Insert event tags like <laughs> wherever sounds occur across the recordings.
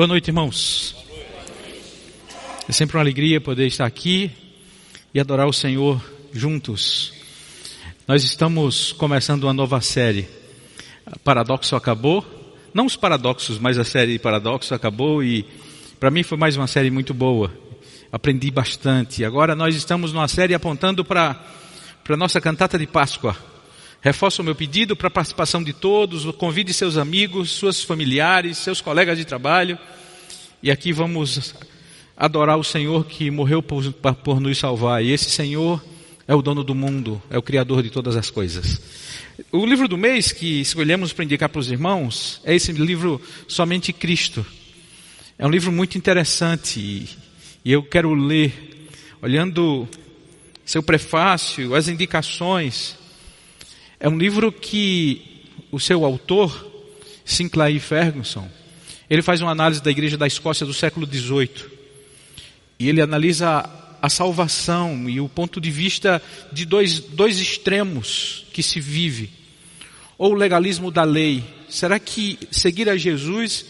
Boa noite, irmãos. É sempre uma alegria poder estar aqui e adorar o Senhor juntos. Nós estamos começando uma nova série. Paradoxo acabou. Não os paradoxos, mas a série Paradoxo acabou e para mim foi mais uma série muito boa. Aprendi bastante. Agora nós estamos numa série apontando para para nossa cantata de Páscoa. Reforço o meu pedido para a participação de todos, convide seus amigos, seus familiares, seus colegas de trabalho. E aqui vamos adorar o Senhor que morreu por, por nos salvar. E esse Senhor é o dono do mundo, é o Criador de todas as coisas. O livro do mês que escolhemos para indicar para os irmãos é esse livro Somente Cristo. É um livro muito interessante e eu quero ler, olhando seu prefácio, as indicações, é um livro que o seu autor, Sinclair Ferguson, ele faz uma análise da igreja da Escócia do século XVIII. E ele analisa a salvação e o ponto de vista de dois, dois extremos que se vive. Ou o legalismo da lei. Será que seguir a Jesus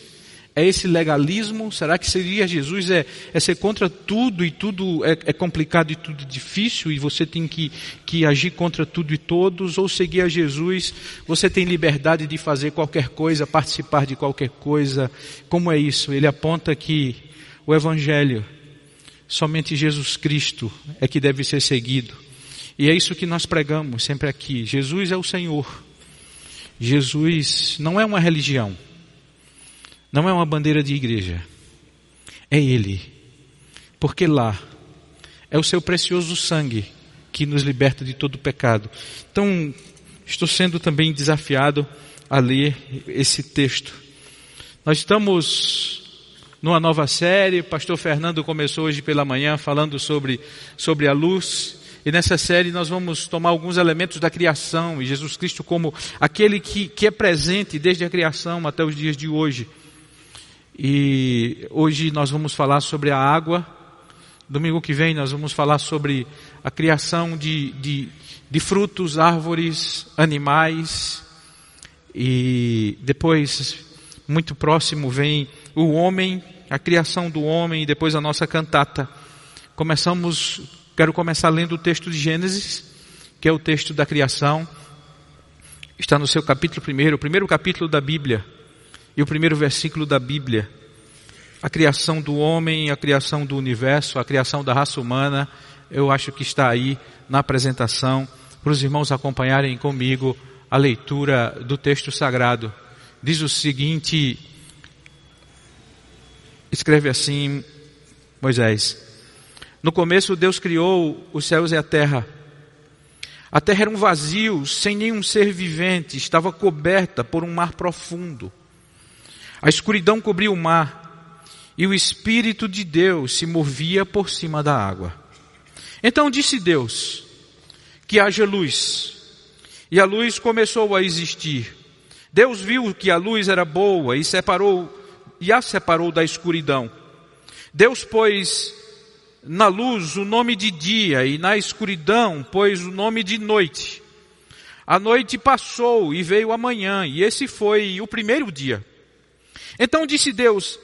é esse legalismo? Será que seguir a Jesus é, é ser contra tudo e tudo é, é, complicado e tudo difícil e você tem que, que agir contra tudo e todos? Ou seguir a Jesus, você tem liberdade de fazer qualquer coisa, participar de qualquer coisa? Como é isso? Ele aponta que o Evangelho, somente Jesus Cristo é que deve ser seguido. E é isso que nós pregamos sempre aqui. Jesus é o Senhor. Jesus não é uma religião. Não é uma bandeira de igreja. É Ele. Porque lá é o seu precioso sangue que nos liberta de todo pecado. Então, estou sendo também desafiado a ler esse texto. Nós estamos numa nova série, pastor Fernando começou hoje pela manhã falando sobre, sobre a luz, e nessa série nós vamos tomar alguns elementos da criação, e Jesus Cristo como aquele que, que é presente desde a criação até os dias de hoje. E hoje nós vamos falar sobre a água. Domingo que vem nós vamos falar sobre a criação de, de, de frutos, árvores, animais. E depois, muito próximo, vem o homem, a criação do homem e depois a nossa cantata. Começamos, quero começar lendo o texto de Gênesis, que é o texto da criação. Está no seu capítulo primeiro, o primeiro capítulo da Bíblia e o primeiro versículo da Bíblia. A criação do homem, a criação do universo, a criação da raça humana, eu acho que está aí na apresentação para os irmãos acompanharem comigo a leitura do texto sagrado. Diz o seguinte, escreve assim Moisés: No começo Deus criou os céus e a terra. A terra era um vazio, sem nenhum ser vivente, estava coberta por um mar profundo. A escuridão cobria o mar e o Espírito de Deus se movia por cima da água. Então disse Deus que haja luz. E a luz começou a existir. Deus viu que a luz era boa e separou e a separou da escuridão. Deus pôs na luz o nome de dia e na escuridão pôs o nome de noite. A noite passou e veio a manhã, e esse foi o primeiro dia. Então disse Deus: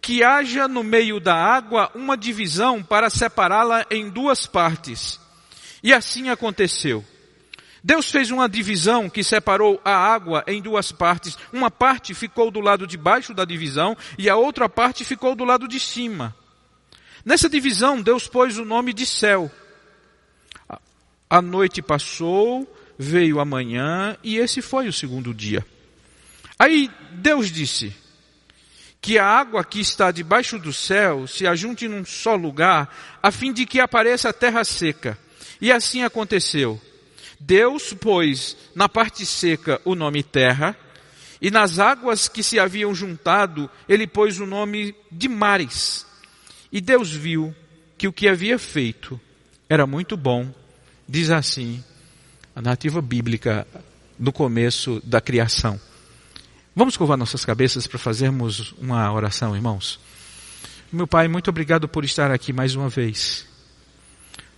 que haja no meio da água uma divisão para separá-la em duas partes. E assim aconteceu. Deus fez uma divisão que separou a água em duas partes. Uma parte ficou do lado de baixo da divisão e a outra parte ficou do lado de cima. Nessa divisão, Deus pôs o nome de céu. A noite passou, veio a manhã e esse foi o segundo dia. Aí Deus disse: que a água que está debaixo do céu se ajunte num só lugar, a fim de que apareça a terra seca. E assim aconteceu. Deus pôs na parte seca o nome terra, e nas águas que se haviam juntado, ele pôs o nome de mares. E Deus viu que o que havia feito era muito bom, diz assim a narrativa bíblica no começo da criação. Vamos curvar nossas cabeças para fazermos uma oração, irmãos. Meu Pai, muito obrigado por estar aqui mais uma vez.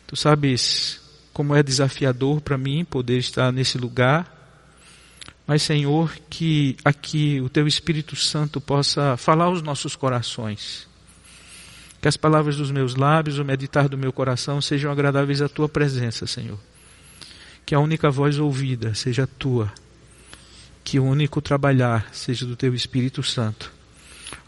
Tu sabes como é desafiador para mim poder estar nesse lugar, Mas, Senhor, que aqui o Teu Espírito Santo possa falar aos nossos corações. Que as palavras dos meus lábios, o meditar do meu coração sejam agradáveis à Tua presença, Senhor. Que a única voz ouvida seja a Tua. Que o único trabalhar seja do Teu Espírito Santo.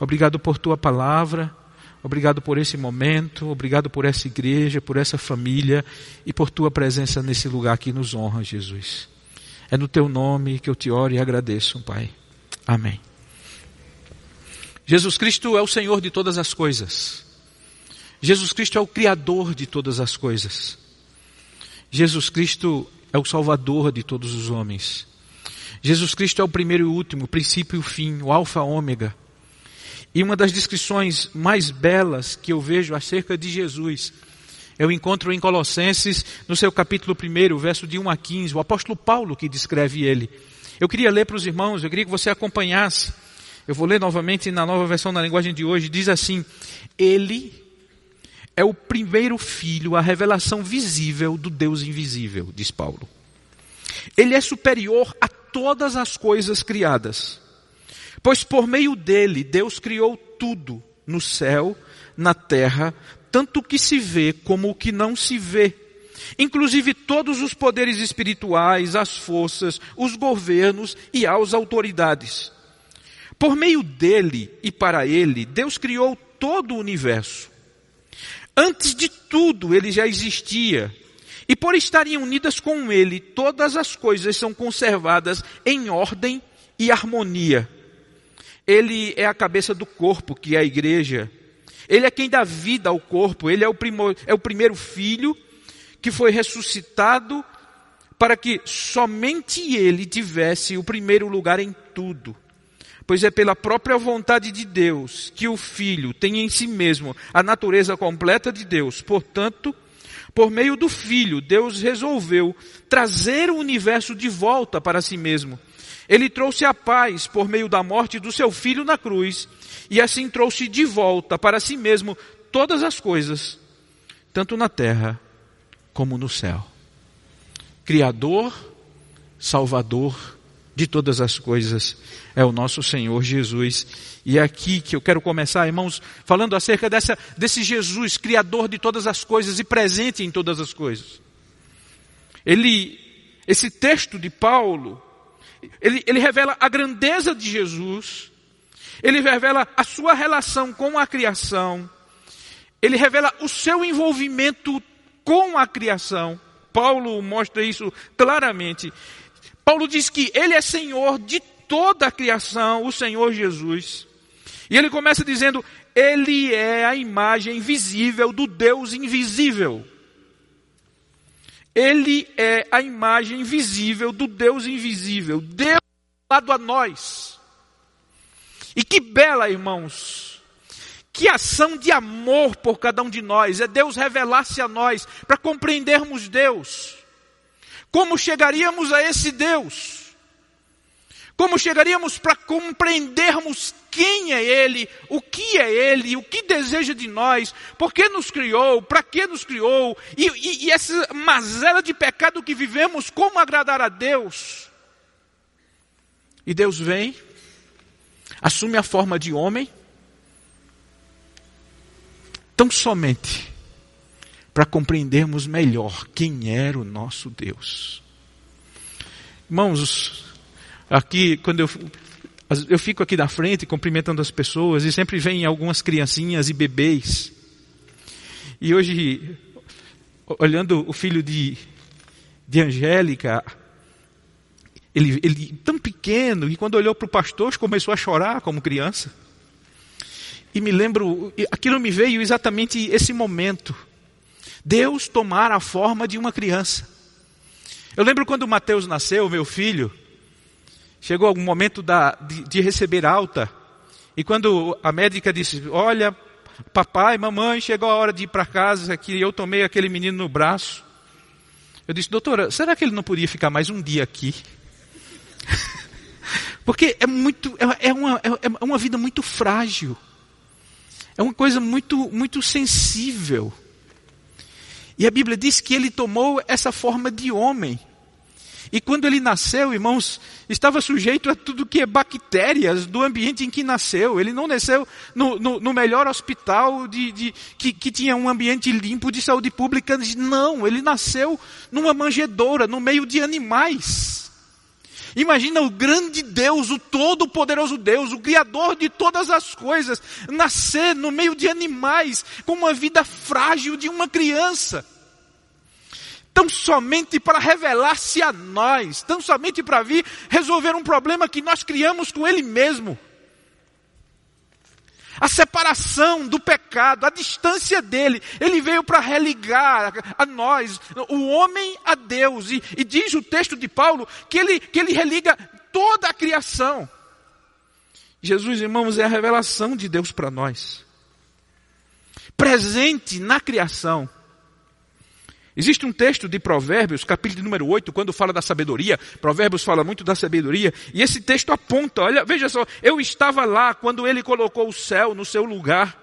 Obrigado por Tua palavra. Obrigado por esse momento, obrigado por essa igreja, por essa família e por tua presença nesse lugar que nos honra, Jesus. É no teu nome que eu te oro e agradeço, Pai. Amém. Jesus Cristo é o Senhor de todas as coisas. Jesus Cristo é o Criador de todas as coisas. Jesus Cristo é o Salvador de todos os homens. Jesus Cristo é o primeiro e o último, o princípio e o fim, o Alfa e Ômega. E uma das descrições mais belas que eu vejo acerca de Jesus eu encontro em Colossenses, no seu capítulo 1, verso de 1 a 15, o apóstolo Paulo que descreve ele. Eu queria ler para os irmãos, eu queria que você acompanhasse. Eu vou ler novamente na nova versão na linguagem de hoje. Diz assim: Ele é o primeiro filho, a revelação visível do Deus invisível, diz Paulo. Ele é superior a todas as coisas criadas, pois por meio dele Deus criou tudo no céu, na terra, tanto o que se vê como o que não se vê. Inclusive todos os poderes espirituais, as forças, os governos e as autoridades. Por meio dele e para ele, Deus criou todo o universo. Antes de tudo, ele já existia. E por estarem unidas com ele, todas as coisas são conservadas em ordem e harmonia. Ele é a cabeça do corpo, que é a igreja. Ele é quem dá vida ao corpo, ele é o, primor, é o primeiro filho que foi ressuscitado para que somente ele tivesse o primeiro lugar em tudo. Pois é pela própria vontade de Deus que o Filho tem em si mesmo a natureza completa de Deus. Portanto, por meio do Filho, Deus resolveu trazer o universo de volta para si mesmo. Ele trouxe a paz por meio da morte do seu Filho na cruz e assim trouxe de volta para si mesmo todas as coisas, tanto na terra como no céu. Criador, Salvador de todas as coisas é o nosso Senhor Jesus. E é aqui que eu quero começar, irmãos, falando acerca dessa, desse Jesus, Criador de todas as coisas e presente em todas as coisas. Ele, esse texto de Paulo, ele, ele revela a grandeza de Jesus, ele revela a sua relação com a criação. Ele revela o seu envolvimento com a criação. Paulo mostra isso claramente. Paulo diz que ele é Senhor de toda a criação, o Senhor Jesus. E ele começa dizendo: Ele é a imagem visível do Deus invisível. Ele é a imagem visível do Deus invisível. Deus lado a nós. E que bela, irmãos, que ação de amor por cada um de nós, é Deus revelar-se a nós para compreendermos Deus. Como chegaríamos a esse Deus? Como chegaríamos para compreendermos quem é Ele, o que é Ele, o que deseja de nós, por que nos criou, para que nos criou, e, e, e essa mazela de pecado que vivemos, como agradar a Deus? E Deus vem assume a forma de homem, tão somente para compreendermos melhor quem era o nosso Deus. Irmãos, aqui, quando eu, eu fico aqui na frente cumprimentando as pessoas, e sempre vem algumas criancinhas e bebês. E hoje, olhando o filho de, de Angélica, ele, ele tão pequeno, e quando olhou para o pastor, começou a chorar como criança. E me lembro, aquilo me veio exatamente esse momento. Deus tomar a forma de uma criança. Eu lembro quando Mateus nasceu, meu filho, chegou algum momento da, de, de receber alta, e quando a médica disse: Olha, papai, mamãe, chegou a hora de ir para casa, que eu tomei aquele menino no braço. Eu disse: Doutora, será que ele não podia ficar mais um dia aqui? <laughs> Porque é muito, é, é uma, é, é uma vida muito frágil. É uma coisa muito, muito sensível. E a Bíblia diz que ele tomou essa forma de homem. E quando ele nasceu, irmãos, estava sujeito a tudo que é bactérias do ambiente em que nasceu. Ele não nasceu no, no, no melhor hospital de, de, que, que tinha um ambiente limpo de saúde pública. Não, ele nasceu numa manjedoura, no meio de animais. Imagina o grande Deus, o todo-poderoso Deus, o Criador de todas as coisas, nascer no meio de animais, com uma vida frágil de uma criança tão somente para revelar-se a nós, tão somente para vir resolver um problema que nós criamos com Ele mesmo. A separação do pecado, a distância dele, ele veio para religar a nós, o homem a Deus, e, e diz o texto de Paulo que ele, que ele religa toda a criação. Jesus, irmãos, é a revelação de Deus para nós. Presente na criação Existe um texto de Provérbios, capítulo número 8, quando fala da sabedoria. Provérbios fala muito da sabedoria. E esse texto aponta, olha, veja só, eu estava lá quando ele colocou o céu no seu lugar.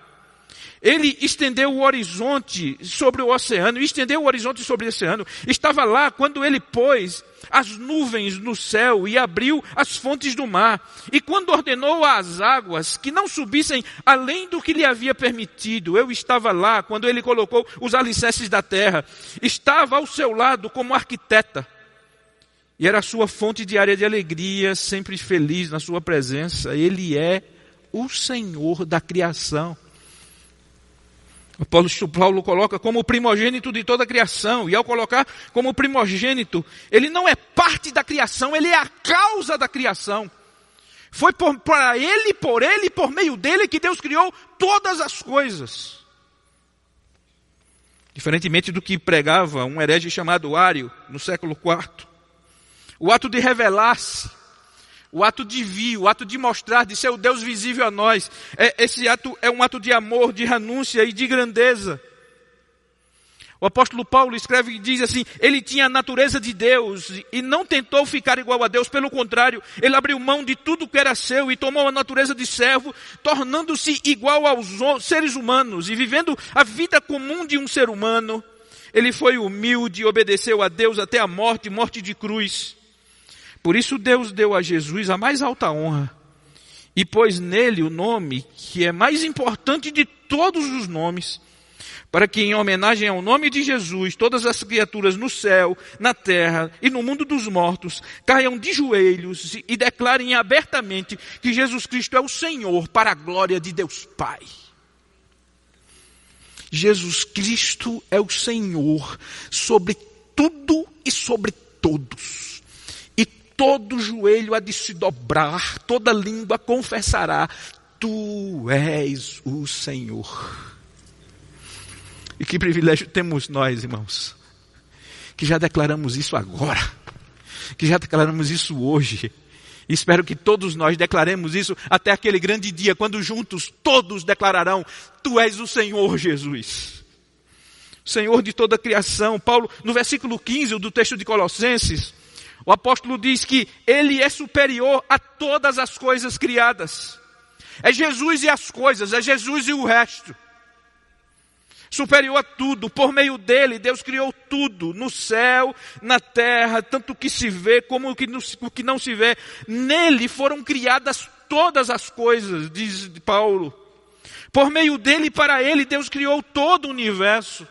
Ele estendeu o horizonte sobre o oceano, estendeu o horizonte sobre o oceano. Estava lá quando ele pôs as nuvens no céu e abriu as fontes do mar. E quando ordenou às águas que não subissem além do que lhe havia permitido, eu estava lá quando ele colocou os alicerces da terra. Estava ao seu lado como arquiteta. E era a sua fonte diária de alegria, sempre feliz na sua presença. Ele é o Senhor da criação. O Paulo coloca como primogênito de toda a criação, e ao colocar como primogênito, ele não é parte da criação, ele é a causa da criação. Foi para ele, por ele por meio dele que Deus criou todas as coisas. Diferentemente do que pregava um herege chamado Ário no século IV. O ato de revelar-se o ato de vir, o ato de mostrar, de ser o Deus visível a nós. É, esse ato é um ato de amor, de renúncia e de grandeza. O apóstolo Paulo escreve e diz assim: ele tinha a natureza de Deus e não tentou ficar igual a Deus, pelo contrário, ele abriu mão de tudo que era seu e tomou a natureza de servo, tornando-se igual aos seres humanos e vivendo a vida comum de um ser humano. Ele foi humilde e obedeceu a Deus até a morte morte de cruz. Por isso Deus deu a Jesus a mais alta honra e pôs nele o nome que é mais importante de todos os nomes, para que em homenagem ao nome de Jesus, todas as criaturas no céu, na terra e no mundo dos mortos caiam de joelhos e declarem abertamente que Jesus Cristo é o Senhor para a glória de Deus Pai. Jesus Cristo é o Senhor sobre tudo e sobre todos todo joelho há de se dobrar, toda língua confessará: Tu és o Senhor. E que privilégio temos nós, irmãos, que já declaramos isso agora, que já declaramos isso hoje. Espero que todos nós declaremos isso até aquele grande dia, quando juntos todos declararão: Tu és o Senhor Jesus. Senhor de toda a criação. Paulo, no versículo 15 do texto de Colossenses, o apóstolo diz que ele é superior a todas as coisas criadas. É Jesus e as coisas, é Jesus e o resto. Superior a tudo, por meio dele, Deus criou tudo, no céu, na terra, tanto o que se vê como o que não, se vê. Nele foram criadas todas as coisas, diz Paulo. Por meio dele e para ele, Deus criou todo o universo.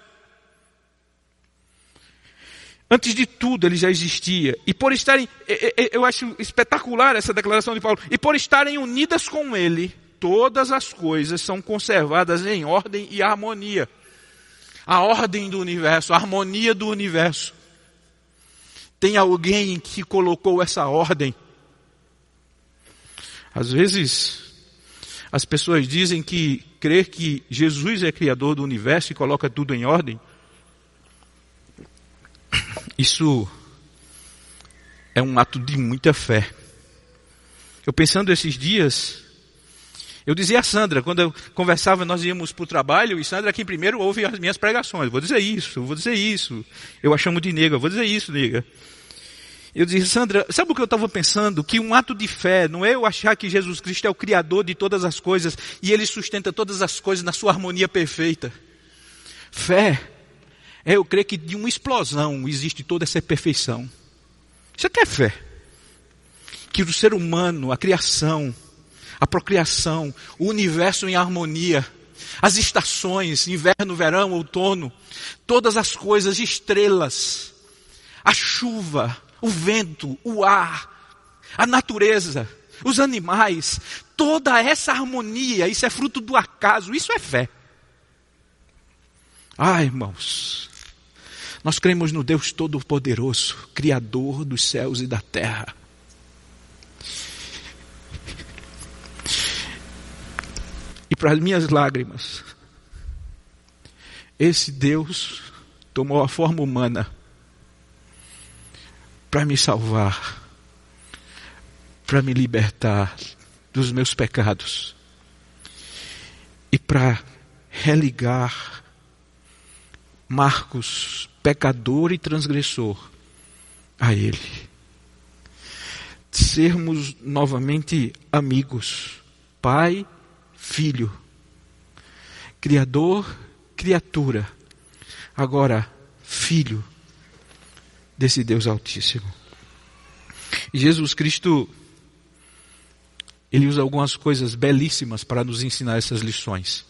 Antes de tudo ele já existia. E por estarem, eu acho espetacular essa declaração de Paulo, e por estarem unidas com ele, todas as coisas são conservadas em ordem e harmonia. A ordem do universo, a harmonia do universo. Tem alguém que colocou essa ordem. Às vezes, as pessoas dizem que crer que Jesus é criador do universo e coloca tudo em ordem isso é um ato de muita fé. Eu pensando esses dias, eu dizia a Sandra, quando eu conversava, nós íamos para o trabalho, e Sandra aqui primeiro ouve as minhas pregações. Vou dizer isso, vou dizer isso. Eu a chamo de nega, vou dizer isso, nega. Eu disse, Sandra, sabe o que eu estava pensando? Que um ato de fé não é eu achar que Jesus Cristo é o Criador de todas as coisas e Ele sustenta todas as coisas na sua harmonia perfeita. Fé é eu creio que de uma explosão existe toda essa perfeição. Isso aqui é fé. Que o ser humano, a criação, a procriação, o universo em harmonia, as estações, inverno, verão, outono, todas as coisas, estrelas, a chuva, o vento, o ar, a natureza, os animais, toda essa harmonia, isso é fruto do acaso, isso é fé. Ah, irmãos, nós cremos no Deus Todo-Poderoso, Criador dos céus e da terra. E para as minhas lágrimas, esse Deus tomou a forma humana para me salvar, para me libertar dos meus pecados e para religar Marcos, pecador e transgressor, a Ele. Sermos novamente amigos, pai, filho, criador, criatura, agora filho desse Deus Altíssimo. Jesus Cristo, ele usa algumas coisas belíssimas para nos ensinar essas lições.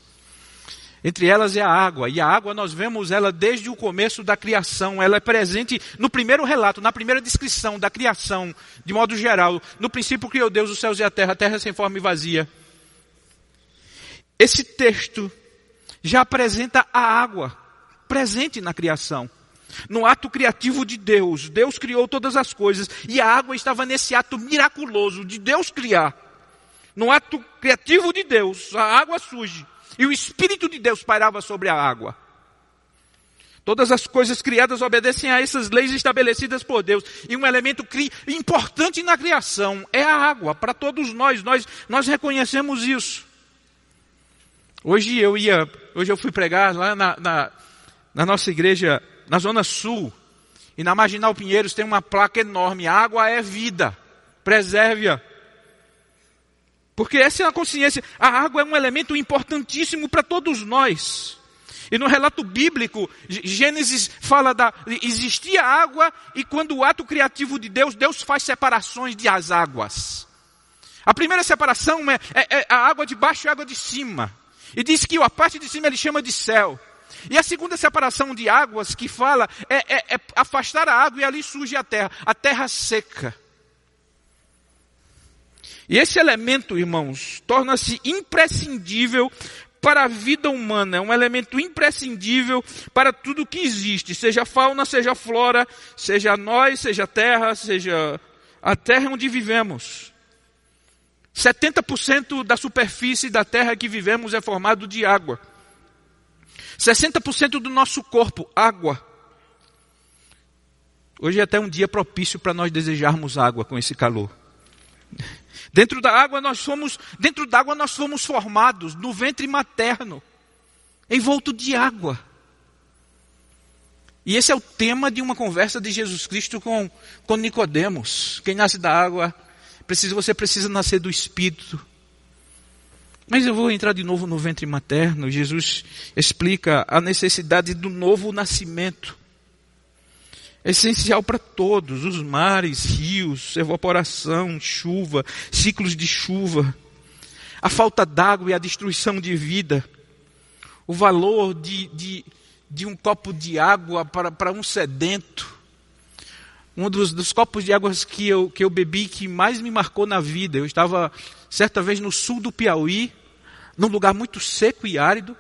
Entre elas é a água, e a água nós vemos ela desde o começo da criação, ela é presente no primeiro relato, na primeira descrição da criação, de modo geral. No princípio criou Deus os céus e a terra, a terra sem forma e vazia. Esse texto já apresenta a água presente na criação. No ato criativo de Deus, Deus criou todas as coisas e a água estava nesse ato miraculoso de Deus criar. No ato criativo de Deus, a água surge e o Espírito de Deus pairava sobre a água. Todas as coisas criadas obedecem a essas leis estabelecidas por Deus. E um elemento importante na criação é a água. Para todos nós, nós, nós reconhecemos isso. Hoje eu ia, hoje eu fui pregar lá na, na, na nossa igreja, na Zona Sul. E na Marginal Pinheiros tem uma placa enorme. Água é vida. Preserve-a. Porque essa é a consciência. A água é um elemento importantíssimo para todos nós. E no relato bíblico, Gênesis fala da existia água e quando o ato criativo de Deus, Deus faz separações de as águas. A primeira separação é, é, é a água de baixo e a água de cima. E diz que a parte de cima ele chama de céu. E a segunda separação de águas que fala é, é, é afastar a água e ali surge a terra, a terra seca. E esse elemento, irmãos, torna-se imprescindível para a vida humana, é um elemento imprescindível para tudo que existe, seja fauna, seja flora, seja nós, seja terra, seja a terra onde vivemos. 70% da superfície da terra que vivemos é formado de água. 60% do nosso corpo, água. Hoje é até um dia propício para nós desejarmos água com esse calor. Dentro da água nós somos, dentro da água nós somos formados no ventre materno, envolto de água. E esse é o tema de uma conversa de Jesus Cristo com, com Nicodemos. Quem nasce da água, precisa, você precisa nascer do Espírito. Mas eu vou entrar de novo no ventre materno. Jesus explica a necessidade do novo nascimento essencial para todos, os mares, rios, evaporação, chuva, ciclos de chuva, a falta d'água e a destruição de vida, o valor de, de, de um copo de água para, para um sedento, um dos, dos copos de água que eu, que eu bebi que mais me marcou na vida, eu estava certa vez no sul do Piauí, num lugar muito seco e árido,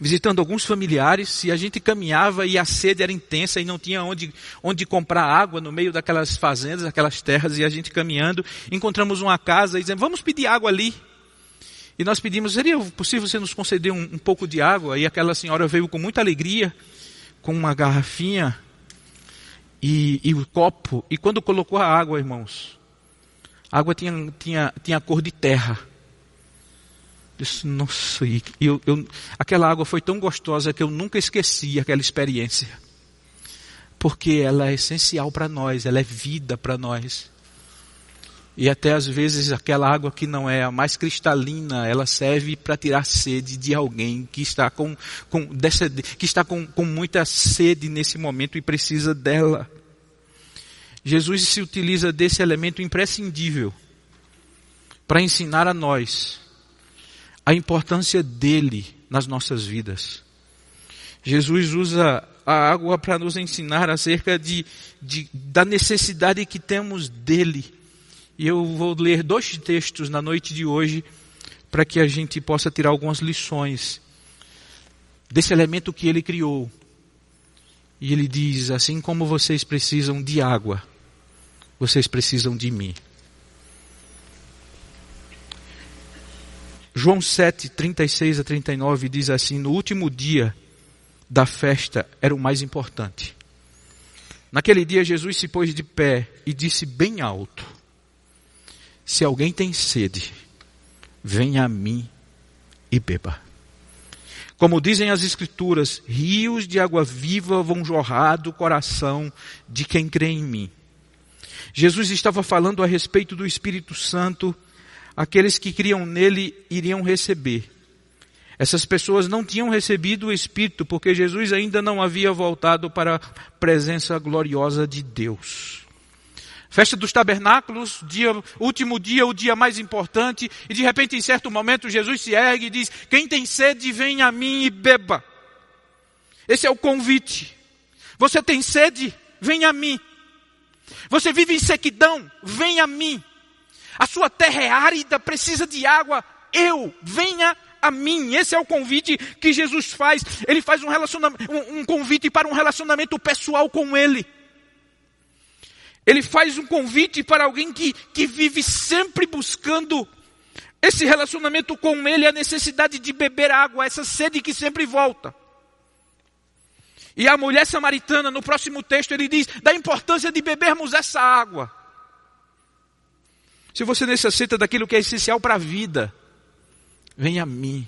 visitando alguns familiares, e a gente caminhava e a sede era intensa e não tinha onde, onde comprar água no meio daquelas fazendas, aquelas terras, e a gente caminhando, encontramos uma casa e dizemos, vamos pedir água ali. E nós pedimos, seria possível você nos conceder um, um pouco de água? E aquela senhora veio com muita alegria, com uma garrafinha e, e o copo, e quando colocou a água, irmãos, a água tinha, tinha, tinha cor de terra. Disse, nossa, e eu, eu, aquela água foi tão gostosa que eu nunca esqueci aquela experiência. Porque ela é essencial para nós, ela é vida para nós. E até às vezes aquela água que não é a mais cristalina, ela serve para tirar sede de alguém que está com, com, dessa, que está com, com muita sede nesse momento e precisa dela. Jesus se utiliza desse elemento imprescindível para ensinar a nós a importância dele nas nossas vidas. Jesus usa a água para nos ensinar acerca de, de, da necessidade que temos dele. E eu vou ler dois textos na noite de hoje para que a gente possa tirar algumas lições desse elemento que ele criou. E ele diz: assim como vocês precisam de água, vocês precisam de mim. João 7, 36 a 39 diz assim: No último dia da festa era o mais importante. Naquele dia Jesus se pôs de pé e disse bem alto: Se alguém tem sede, venha a mim e beba. Como dizem as Escrituras, rios de água viva vão jorrar do coração de quem crê em mim. Jesus estava falando a respeito do Espírito Santo aqueles que criam nele iriam receber. Essas pessoas não tinham recebido o Espírito porque Jesus ainda não havia voltado para a presença gloriosa de Deus. Festa dos tabernáculos, dia, último dia, o dia mais importante, e de repente, em certo momento, Jesus se ergue e diz: Quem tem sede, vem a mim e beba. Esse é o convite. Você tem sede? Vem a mim. Você vive em sequidão? Vem a mim. A sua terra é árida, precisa de água. Eu, venha a mim. Esse é o convite que Jesus faz. Ele faz um, um, um convite para um relacionamento pessoal com Ele. Ele faz um convite para alguém que, que vive sempre buscando esse relacionamento com Ele, a necessidade de beber água, essa sede que sempre volta. E a mulher samaritana, no próximo texto, ele diz da importância de bebermos essa água. Se você necessita daquilo que é essencial para a vida, venha a mim.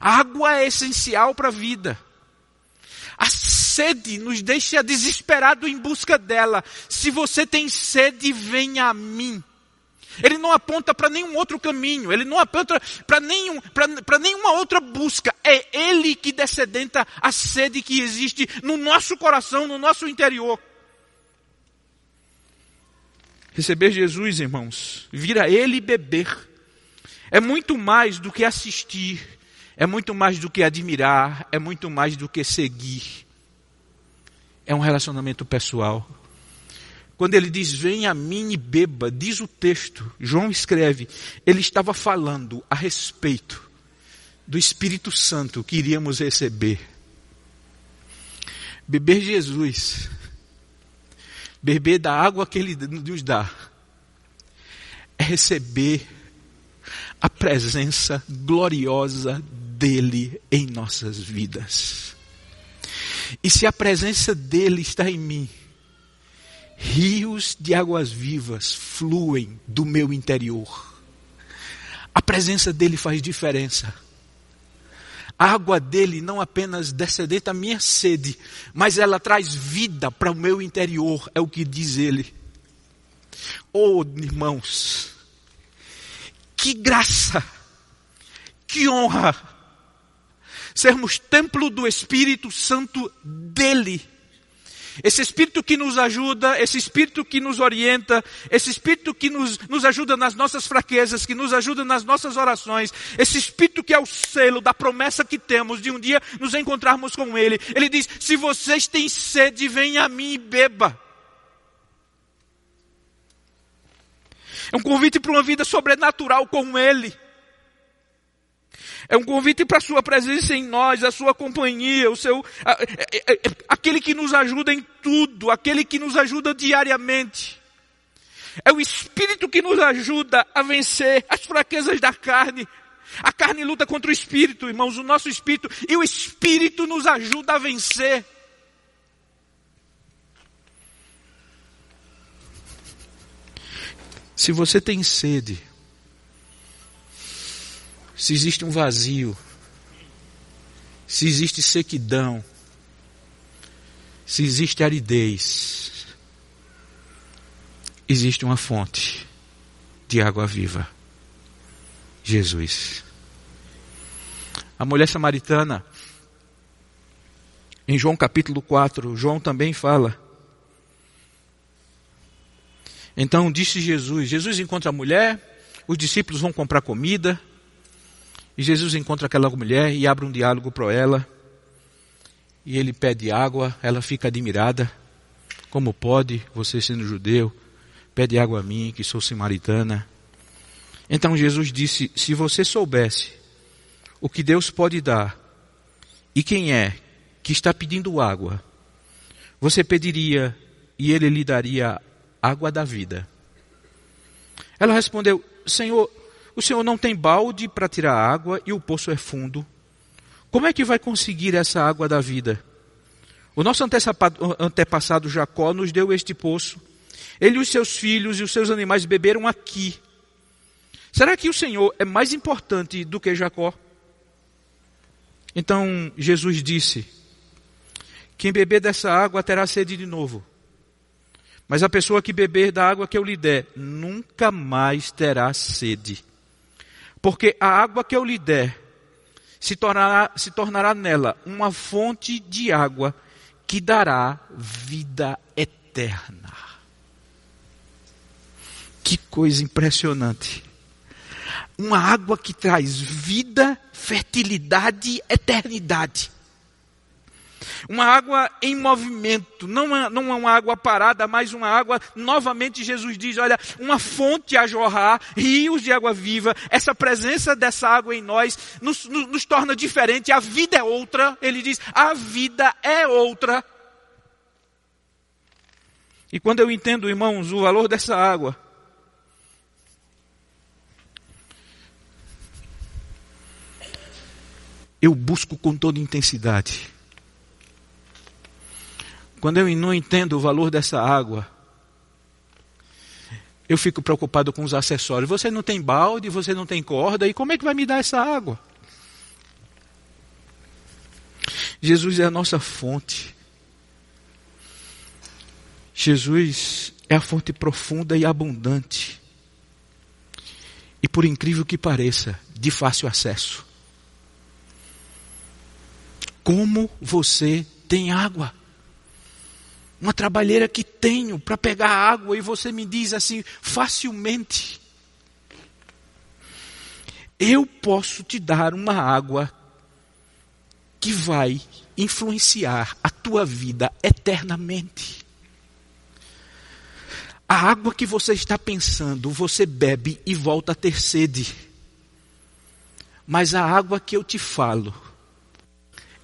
A água é essencial para a vida. A sede nos deixa desesperado em busca dela. Se você tem sede, venha a mim. Ele não aponta para nenhum outro caminho, ele não aponta para nenhum, nenhuma outra busca. É Ele que descedenta a sede que existe no nosso coração, no nosso interior. Receber Jesus, irmãos, vir a Ele beber, é muito mais do que assistir, é muito mais do que admirar, é muito mais do que seguir. É um relacionamento pessoal. Quando ele diz, venha a mim e beba, diz o texto, João escreve, ele estava falando a respeito do Espírito Santo que iríamos receber. Beber Jesus beber da água que Ele nos dá, é receber a presença gloriosa dEle em nossas vidas. E se a presença dEle está em mim, rios de águas vivas fluem do meu interior. A presença dEle faz diferença. A água dele não apenas descedenta a minha sede, mas ela traz vida para o meu interior, é o que diz ele. Oh, irmãos, que graça, que honra, sermos templo do Espírito Santo dele esse Espírito que nos ajuda, esse Espírito que nos orienta, esse Espírito que nos, nos ajuda nas nossas fraquezas, que nos ajuda nas nossas orações, esse Espírito que é o selo da promessa que temos de um dia nos encontrarmos com Ele. Ele diz: se vocês têm sede, venha a mim e beba. É um convite para uma vida sobrenatural com Ele. É um convite para a sua presença em nós, a sua companhia, o seu, a, a, a, aquele que nos ajuda em tudo, aquele que nos ajuda diariamente. É o Espírito que nos ajuda a vencer as fraquezas da carne. A carne luta contra o Espírito, irmãos, o nosso Espírito, e o Espírito nos ajuda a vencer. Se você tem sede, se existe um vazio, se existe sequidão, se existe aridez, existe uma fonte de água viva. Jesus. A mulher samaritana, em João capítulo 4, João também fala Então disse Jesus: Jesus encontra a mulher, os discípulos vão comprar comida, e Jesus encontra aquela mulher e abre um diálogo para ela. E ele pede água, ela fica admirada. Como pode, você sendo judeu, pede água a mim, que sou samaritana. Então Jesus disse: Se você soubesse o que Deus pode dar e quem é que está pedindo água, você pediria e ele lhe daria água da vida. Ela respondeu: Senhor, o senhor não tem balde para tirar água e o poço é fundo. Como é que vai conseguir essa água da vida? O nosso antepassado Jacó nos deu este poço. Ele e os seus filhos e os seus animais beberam aqui. Será que o Senhor é mais importante do que Jacó? Então Jesus disse: Quem beber dessa água terá sede de novo. Mas a pessoa que beber da água que eu lhe der, nunca mais terá sede. Porque a água que eu lhe der se tornará, se tornará nela uma fonte de água que dará vida eterna. Que coisa impressionante. Uma água que traz vida, fertilidade, eternidade. Uma água em movimento, não é, não é uma água parada, mas uma água, novamente Jesus diz, olha, uma fonte a jorrar, rios de água viva, essa presença dessa água em nós nos, nos, nos torna diferente, a vida é outra, ele diz, a vida é outra. E quando eu entendo, irmãos, o valor dessa água, eu busco com toda intensidade quando eu não entendo o valor dessa água, eu fico preocupado com os acessórios. Você não tem balde, você não tem corda, e como é que vai me dar essa água? Jesus é a nossa fonte. Jesus é a fonte profunda e abundante. E por incrível que pareça, de fácil acesso. Como você tem água? Uma trabalheira que tenho para pegar água e você me diz assim facilmente: eu posso te dar uma água que vai influenciar a tua vida eternamente. A água que você está pensando, você bebe e volta a ter sede. Mas a água que eu te falo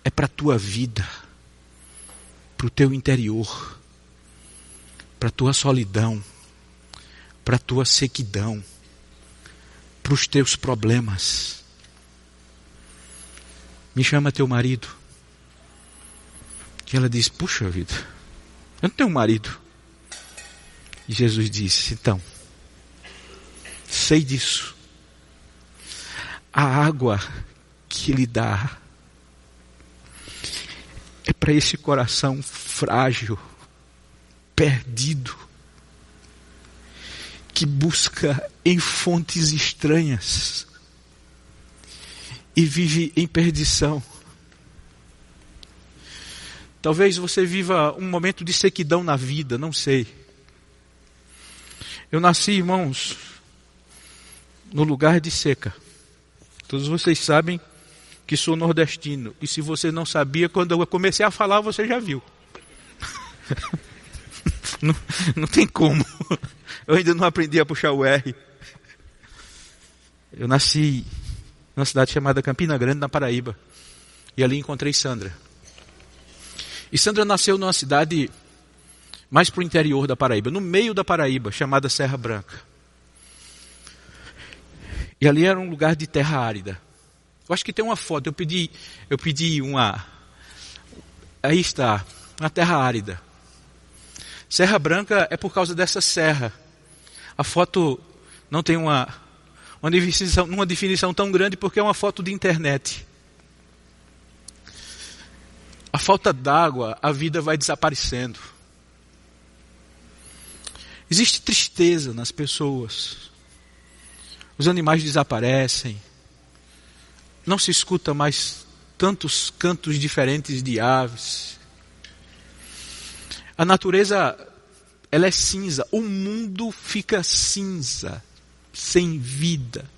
é para a tua vida para o teu interior, para a tua solidão, para a tua sequidão, para os teus problemas. Me chama teu marido. E ela diz: Puxa vida, eu não tenho marido. E Jesus disse: Então, sei disso. A água que lhe dá é para esse coração frágil, perdido, que busca em fontes estranhas e vive em perdição. Talvez você viva um momento de sequidão na vida, não sei. Eu nasci, irmãos, no lugar de seca. Todos vocês sabem que sou nordestino. E se você não sabia, quando eu comecei a falar, você já viu. <laughs> não, não tem como. Eu ainda não aprendi a puxar o R. Eu nasci numa cidade chamada Campina Grande, na Paraíba. E ali encontrei Sandra. E Sandra nasceu numa cidade mais para o interior da Paraíba, no meio da Paraíba, chamada Serra Branca. E ali era um lugar de terra árida. Eu acho que tem uma foto. Eu pedi, eu pedi uma. Aí está, uma terra árida. Serra Branca é por causa dessa serra. A foto não tem uma, uma, definição, uma definição tão grande porque é uma foto de internet. A falta d'água, a vida vai desaparecendo. Existe tristeza nas pessoas. Os animais desaparecem não se escuta mais tantos cantos diferentes de aves. A natureza ela é cinza. O mundo fica cinza, sem vida,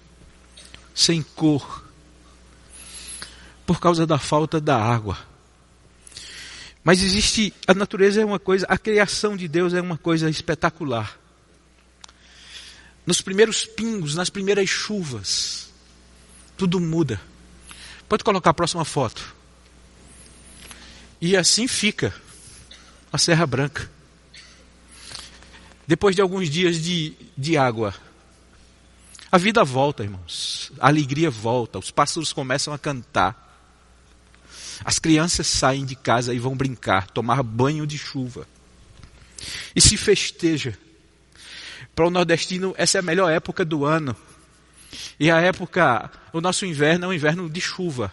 sem cor, por causa da falta da água. Mas existe, a natureza é uma coisa, a criação de Deus é uma coisa espetacular. Nos primeiros pingos, nas primeiras chuvas, tudo muda. Pode colocar a próxima foto. E assim fica a Serra Branca. Depois de alguns dias de, de água, a vida volta, irmãos. A alegria volta, os pássaros começam a cantar. As crianças saem de casa e vão brincar, tomar banho de chuva. E se festeja. Para o nordestino, essa é a melhor época do ano. E a época, o nosso inverno é um inverno de chuva.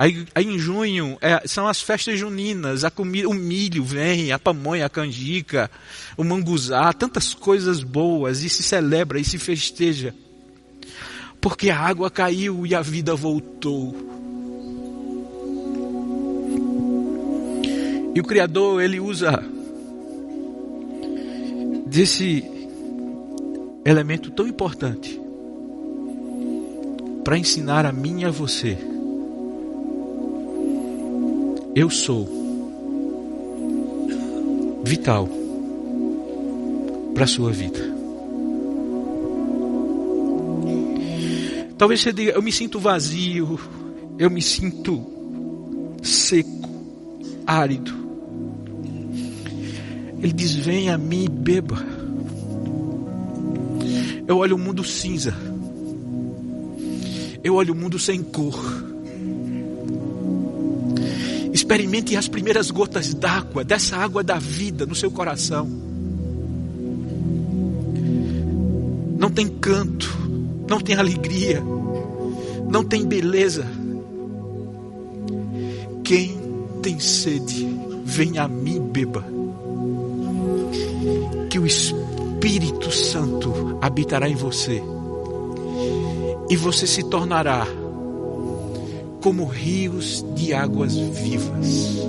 Aí, aí em junho é, são as festas juninas, a comida, o milho vem, a pamonha, a canjica, o manguzá, tantas coisas boas, e se celebra e se festeja. Porque a água caiu e a vida voltou. E o Criador, ele usa desse elemento tão importante para ensinar a mim e a você eu sou vital para a sua vida. Talvez você diga, eu me sinto vazio, eu me sinto seco, árido. Ele diz: Vem a mim e beba. Eu olho o mundo cinza. Eu olho o mundo sem cor. Experimente as primeiras gotas d'água, dessa água da vida no seu coração. Não tem canto, não tem alegria, não tem beleza. Quem tem sede, venha a mim beba. Que o Espírito Santo habitará em você. E você se tornará como rios de águas vivas.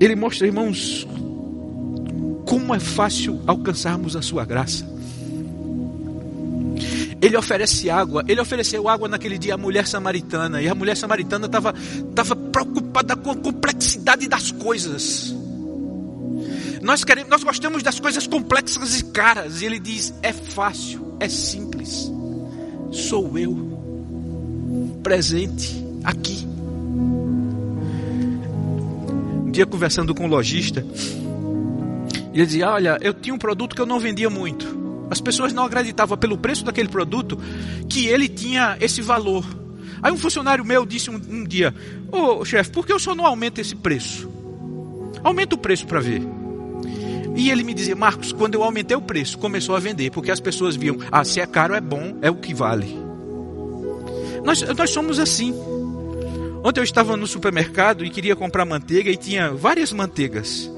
Ele mostra, irmãos, como é fácil alcançarmos a sua graça. Ele oferece água, ele ofereceu água naquele dia à mulher samaritana, e a mulher samaritana estava tava preocupada com a complexidade das coisas. Nós, queremos, nós gostamos das coisas complexas e caras, e ele diz: é fácil, é simples sou eu, presente aqui. Um dia conversando com um lojista, ele dizia: Olha, eu tinha um produto que eu não vendia muito. As pessoas não acreditavam pelo preço daquele produto que ele tinha esse valor. Aí um funcionário meu disse um, um dia: Ô oh, chefe, por que o senhor não aumenta esse preço? Aumenta o preço para ver. E ele me dizia, Marcos, quando eu aumentei o preço, começou a vender, porque as pessoas viam, ah, se é caro é bom, é o que vale. Nós, nós somos assim. Ontem eu estava no supermercado e queria comprar manteiga e tinha várias manteigas.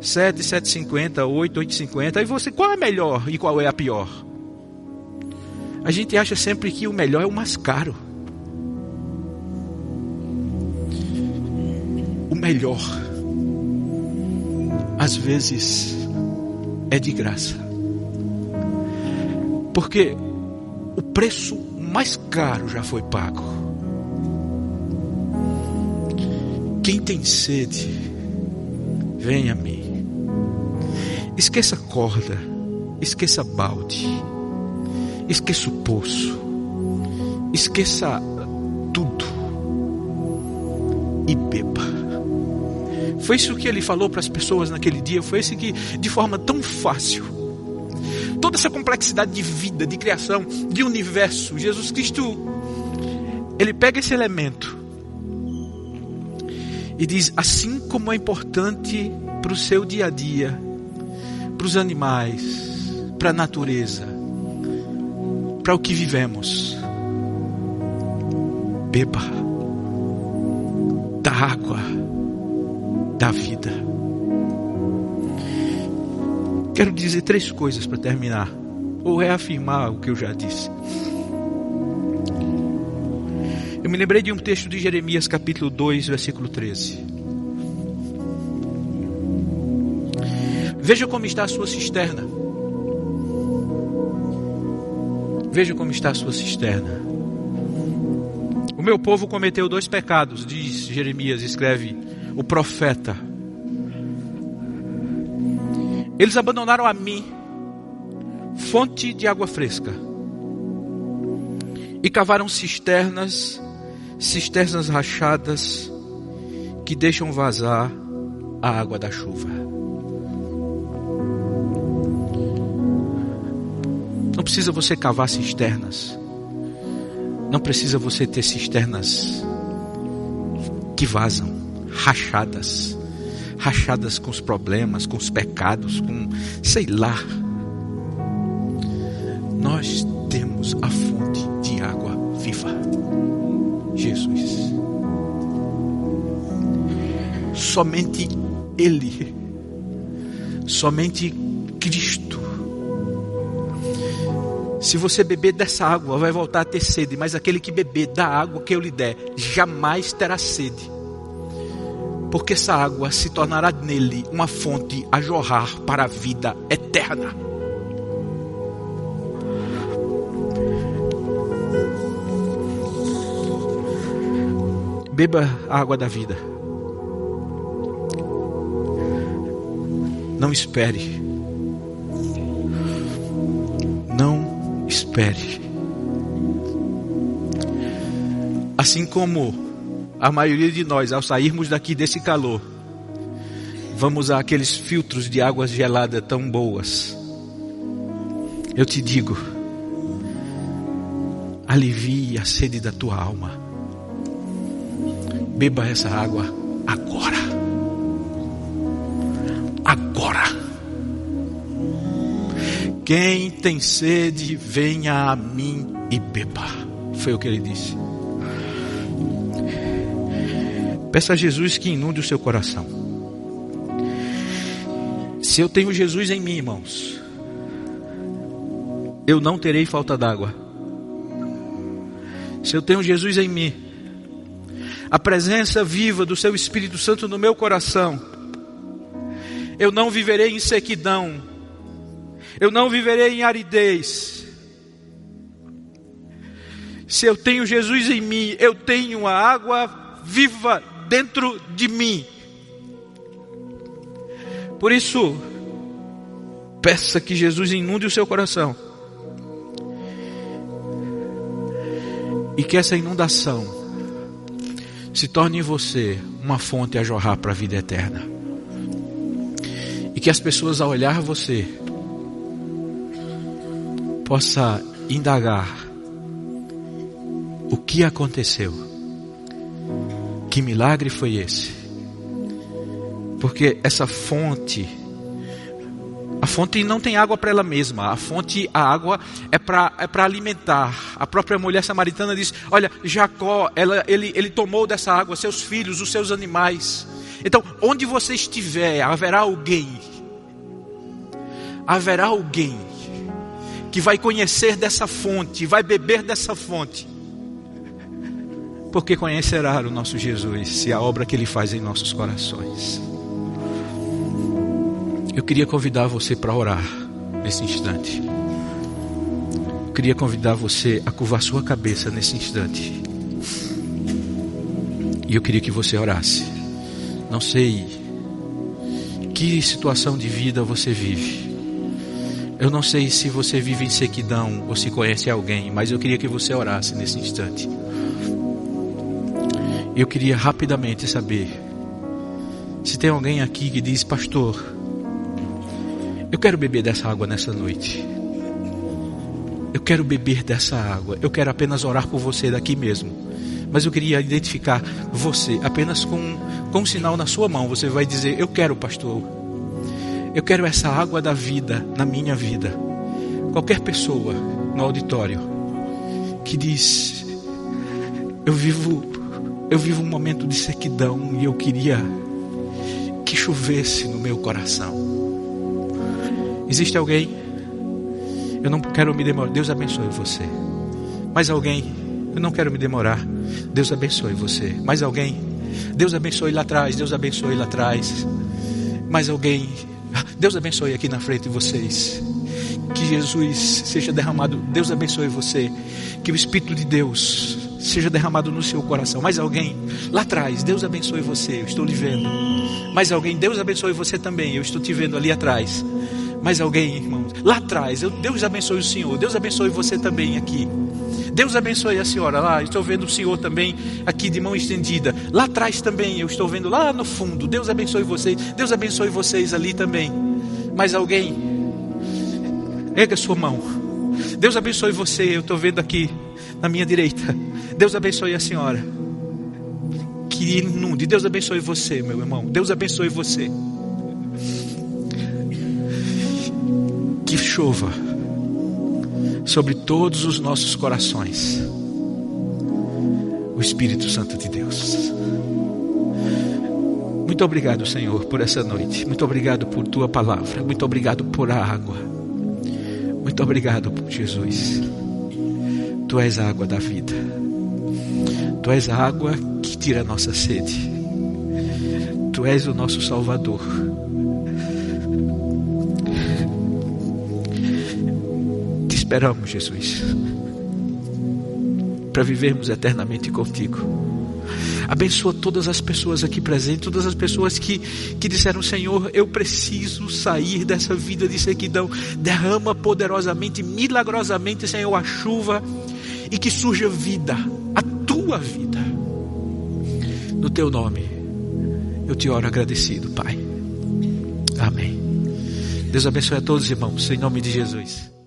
7, 7,50, 8, 8,50. Aí você, qual é a melhor e qual é a pior? A gente acha sempre que o melhor é o mais caro. O melhor às vezes é de graça. Porque o preço mais caro já foi pago. Quem tem sede, venha a mim. Esqueça corda, esqueça balde, esqueça o poço, esqueça tudo e beba. Foi isso que ele falou para as pessoas naquele dia. Foi esse que, de forma tão fácil, toda essa complexidade de vida, de criação, de universo, Jesus Cristo, ele pega esse elemento e diz: assim como é importante para o seu dia a dia, para os animais, para a natureza, para o que vivemos, beba da água da vida. Quero dizer três coisas para terminar, ou reafirmar o que eu já disse. Eu me lembrei de um texto de Jeremias, capítulo 2, versículo 13. Veja como está a sua cisterna. Veja como está a sua cisterna. O meu povo cometeu dois pecados, diz Jeremias, escreve o profeta. Eles abandonaram a mim, fonte de água fresca, e cavaram cisternas, cisternas rachadas, que deixam vazar a água da chuva. Não precisa você cavar cisternas. Não precisa você ter cisternas que vazam, rachadas, rachadas com os problemas, com os pecados, com sei lá. Nós temos a fonte de água viva. Jesus. Somente Ele. Somente Cristo. Se você beber dessa água, vai voltar a ter sede, mas aquele que beber da água que eu lhe der, jamais terá sede. Porque essa água se tornará nele uma fonte a jorrar para a vida eterna. Beba a água da vida. Não espere. Não espere. Assim como a maioria de nós, ao sairmos daqui desse calor, vamos àqueles filtros de águas geladas tão boas. Eu te digo, alivie a sede da tua alma. Beba essa água agora. Agora. Quem tem sede, venha a mim e beba. Foi o que ele disse. Peça a Jesus que inunde o seu coração. Se eu tenho Jesus em mim, irmãos, eu não terei falta d'água. Se eu tenho Jesus em mim, a presença viva do Seu Espírito Santo no meu coração, eu não viverei em sequidão, eu não viverei em aridez. Se eu tenho Jesus em mim, eu tenho a água viva dentro de mim. Por isso, peça que Jesus inunde o seu coração. E que essa inundação se torne em você uma fonte a jorrar para a vida eterna. E que as pessoas ao olhar você possa indagar o que aconteceu. Que milagre foi esse? Porque essa fonte a fonte não tem água para ela mesma. A fonte, a água é para é alimentar. A própria mulher samaritana diz: Olha, Jacó, ela, ele, ele tomou dessa água seus filhos, os seus animais. Então, onde você estiver, haverá alguém. Haverá alguém que vai conhecer dessa fonte, vai beber dessa fonte. Porque conhecerá o nosso Jesus e a obra que ele faz em nossos corações. Eu queria convidar você para orar nesse instante. Eu queria convidar você a curvar sua cabeça nesse instante. E eu queria que você orasse. Não sei que situação de vida você vive. Eu não sei se você vive em sequidão ou se conhece alguém, mas eu queria que você orasse nesse instante. Eu queria rapidamente saber se tem alguém aqui que diz, pastor, eu quero beber dessa água nessa noite. Eu quero beber dessa água. Eu quero apenas orar por você daqui mesmo. Mas eu queria identificar você apenas com, com um sinal na sua mão. Você vai dizer: Eu quero, pastor. Eu quero essa água da vida na minha vida. Qualquer pessoa no auditório que diz: Eu vivo, eu vivo um momento de sequidão e eu queria que chovesse no meu coração. Existe alguém? Eu não quero me demorar. Deus abençoe você. Mais alguém? Eu não quero me demorar. Deus abençoe você. Mais alguém? Deus abençoe lá atrás. Deus abençoe lá atrás. Mais alguém? Deus abençoe aqui na frente de vocês. Que Jesus seja derramado. Deus abençoe você. Que o Espírito de Deus seja derramado no seu coração. Mais alguém lá atrás, Deus abençoe você. Eu estou lhe vendo. Mais alguém, Deus abençoe você também. Eu estou te vendo ali atrás. Mais alguém, irmãos, lá atrás. Deus abençoe o Senhor. Deus abençoe você também aqui. Deus abençoe a senhora lá. Estou vendo o senhor também aqui de mão estendida. Lá atrás também, eu estou vendo lá no fundo. Deus abençoe vocês. Deus abençoe vocês ali também. Mais alguém? Erga sua mão. Deus abençoe você. Eu estou vendo aqui na minha direita. Deus abençoe a senhora. Que inunde. Deus abençoe você, meu irmão. Deus abençoe você. Que chova sobre todos os nossos corações o Espírito Santo de Deus. Muito obrigado, Senhor, por essa noite. Muito obrigado por tua palavra. Muito obrigado por a água. Muito obrigado Jesus. Tu és a água da vida. Tu és a água que tira a nossa sede. Tu és o nosso Salvador. Te esperamos, Jesus, para vivermos eternamente contigo. Abençoa todas as pessoas aqui presentes, todas as pessoas que, que disseram: Senhor, eu preciso sair dessa vida de sequidão. Derrama poderosamente, milagrosamente, Senhor, a chuva e que surja vida, a tua vida. No teu nome, eu te oro agradecido, Pai. Amém. Deus abençoe a todos, irmãos, em nome de Jesus.